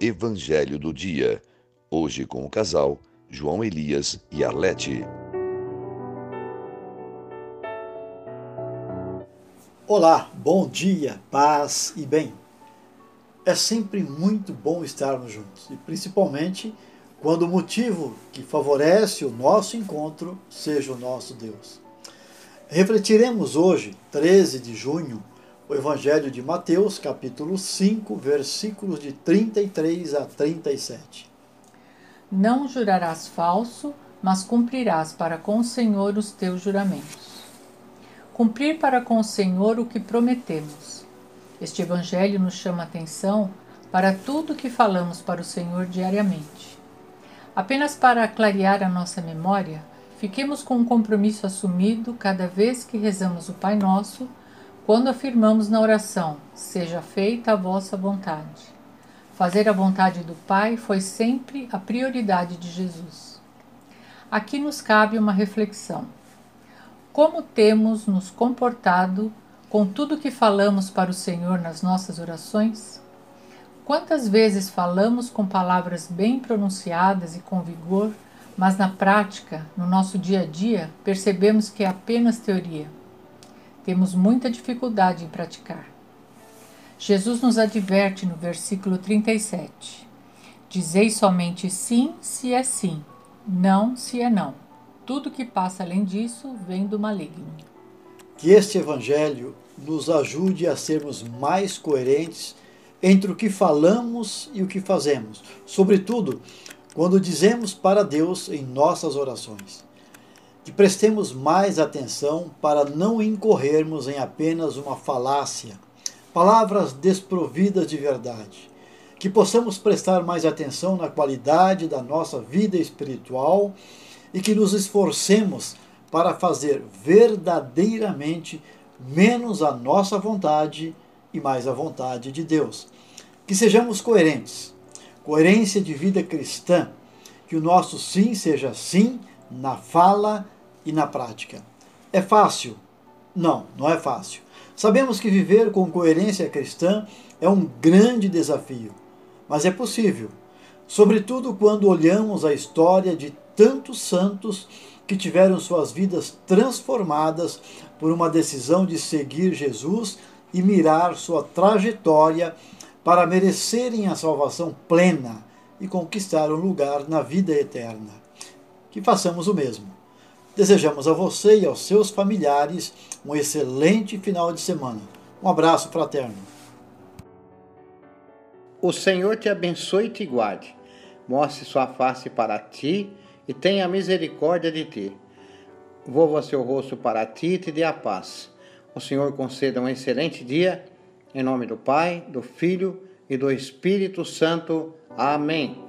Evangelho do Dia. Hoje com o casal João Elias e Arlete. Olá, bom dia, paz e bem. É sempre muito bom estarmos juntos e principalmente quando o motivo que favorece o nosso encontro seja o nosso Deus. Refletiremos hoje, 13 de junho, o Evangelho de Mateus, capítulo 5, versículos de 33 a 37. Não jurarás falso, mas cumprirás para com o Senhor os teus juramentos. Cumprir para com o Senhor o que prometemos. Este Evangelho nos chama atenção para tudo que falamos para o Senhor diariamente. Apenas para clarear a nossa memória, fiquemos com um compromisso assumido cada vez que rezamos o Pai Nosso quando afirmamos na oração: Seja feita a vossa vontade. Fazer a vontade do Pai foi sempre a prioridade de Jesus. Aqui nos cabe uma reflexão. Como temos nos comportado com tudo que falamos para o Senhor nas nossas orações? Quantas vezes falamos com palavras bem pronunciadas e com vigor, mas na prática, no nosso dia a dia, percebemos que é apenas teoria? Temos muita dificuldade em praticar. Jesus nos adverte no versículo 37. Dizei somente sim se é sim, não se é não. Tudo que passa além disso vem do maligno. Que este Evangelho nos ajude a sermos mais coerentes entre o que falamos e o que fazemos, sobretudo quando dizemos para Deus em nossas orações que prestemos mais atenção para não incorrermos em apenas uma falácia, palavras desprovidas de verdade. Que possamos prestar mais atenção na qualidade da nossa vida espiritual e que nos esforcemos para fazer verdadeiramente menos a nossa vontade e mais a vontade de Deus. Que sejamos coerentes, coerência de vida cristã, que o nosso sim seja sim na fala e na prática. É fácil? Não, não é fácil. Sabemos que viver com coerência cristã é um grande desafio, mas é possível, sobretudo quando olhamos a história de tantos santos que tiveram suas vidas transformadas por uma decisão de seguir Jesus e mirar sua trajetória para merecerem a salvação plena e conquistar um lugar na vida eterna. Que façamos o mesmo. Desejamos a você e aos seus familiares um excelente final de semana. Um abraço fraterno. O Senhor te abençoe e te guarde. Mostre sua face para ti e tenha misericórdia de ti. Volva seu rosto para ti e te dê a paz. O Senhor conceda um excelente dia. Em nome do Pai, do Filho e do Espírito Santo. Amém.